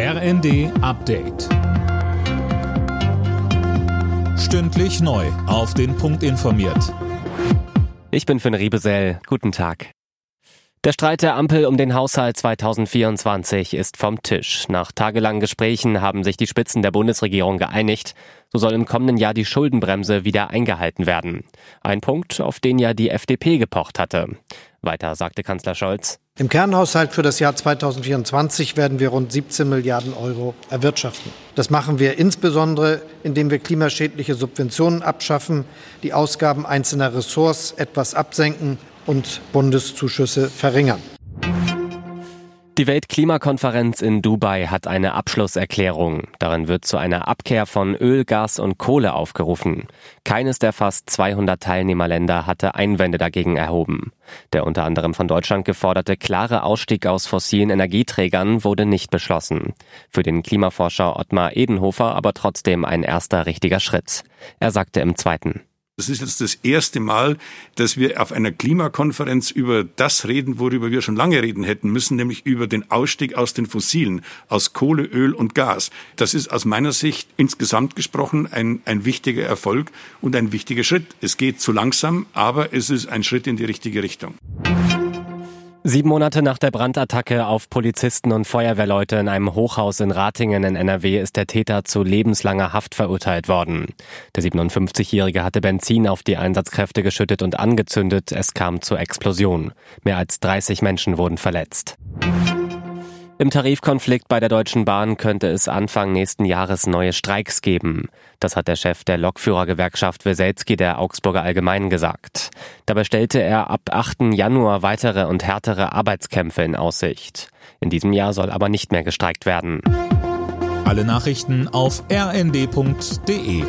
RND Update. Stündlich neu. Auf den Punkt informiert. Ich bin Finn Riebesell. Guten Tag. Der Streit der Ampel um den Haushalt 2024 ist vom Tisch. Nach tagelangen Gesprächen haben sich die Spitzen der Bundesregierung geeinigt. So soll im kommenden Jahr die Schuldenbremse wieder eingehalten werden. Ein Punkt, auf den ja die FDP gepocht hatte. Weiter sagte Kanzler Scholz. Im Kernhaushalt für das Jahr 2024 werden wir rund 17 Milliarden Euro erwirtschaften. Das machen wir insbesondere, indem wir klimaschädliche Subventionen abschaffen, die Ausgaben einzelner Ressorts etwas absenken und Bundeszuschüsse verringern. Die Weltklimakonferenz in Dubai hat eine Abschlusserklärung. Darin wird zu einer Abkehr von Öl, Gas und Kohle aufgerufen. Keines der fast 200 Teilnehmerländer hatte Einwände dagegen erhoben. Der unter anderem von Deutschland geforderte klare Ausstieg aus fossilen Energieträgern wurde nicht beschlossen. Für den Klimaforscher Ottmar Edenhofer aber trotzdem ein erster richtiger Schritt. Er sagte im zweiten. Das ist jetzt das erste Mal, dass wir auf einer Klimakonferenz über das reden, worüber wir schon lange reden hätten müssen, nämlich über den Ausstieg aus den Fossilen, aus Kohle, Öl und Gas. Das ist aus meiner Sicht insgesamt gesprochen ein, ein wichtiger Erfolg und ein wichtiger Schritt. Es geht zu langsam, aber es ist ein Schritt in die richtige Richtung. Sieben Monate nach der Brandattacke auf Polizisten und Feuerwehrleute in einem Hochhaus in Ratingen in NRW ist der Täter zu lebenslanger Haft verurteilt worden. Der 57-Jährige hatte Benzin auf die Einsatzkräfte geschüttet und angezündet. Es kam zur Explosion. Mehr als 30 Menschen wurden verletzt. Im Tarifkonflikt bei der Deutschen Bahn könnte es Anfang nächsten Jahres neue Streiks geben. Das hat der Chef der Lokführergewerkschaft Weselski der Augsburger Allgemeinen gesagt. Dabei stellte er ab 8. Januar weitere und härtere Arbeitskämpfe in Aussicht. In diesem Jahr soll aber nicht mehr gestreikt werden. Alle Nachrichten auf rnd.de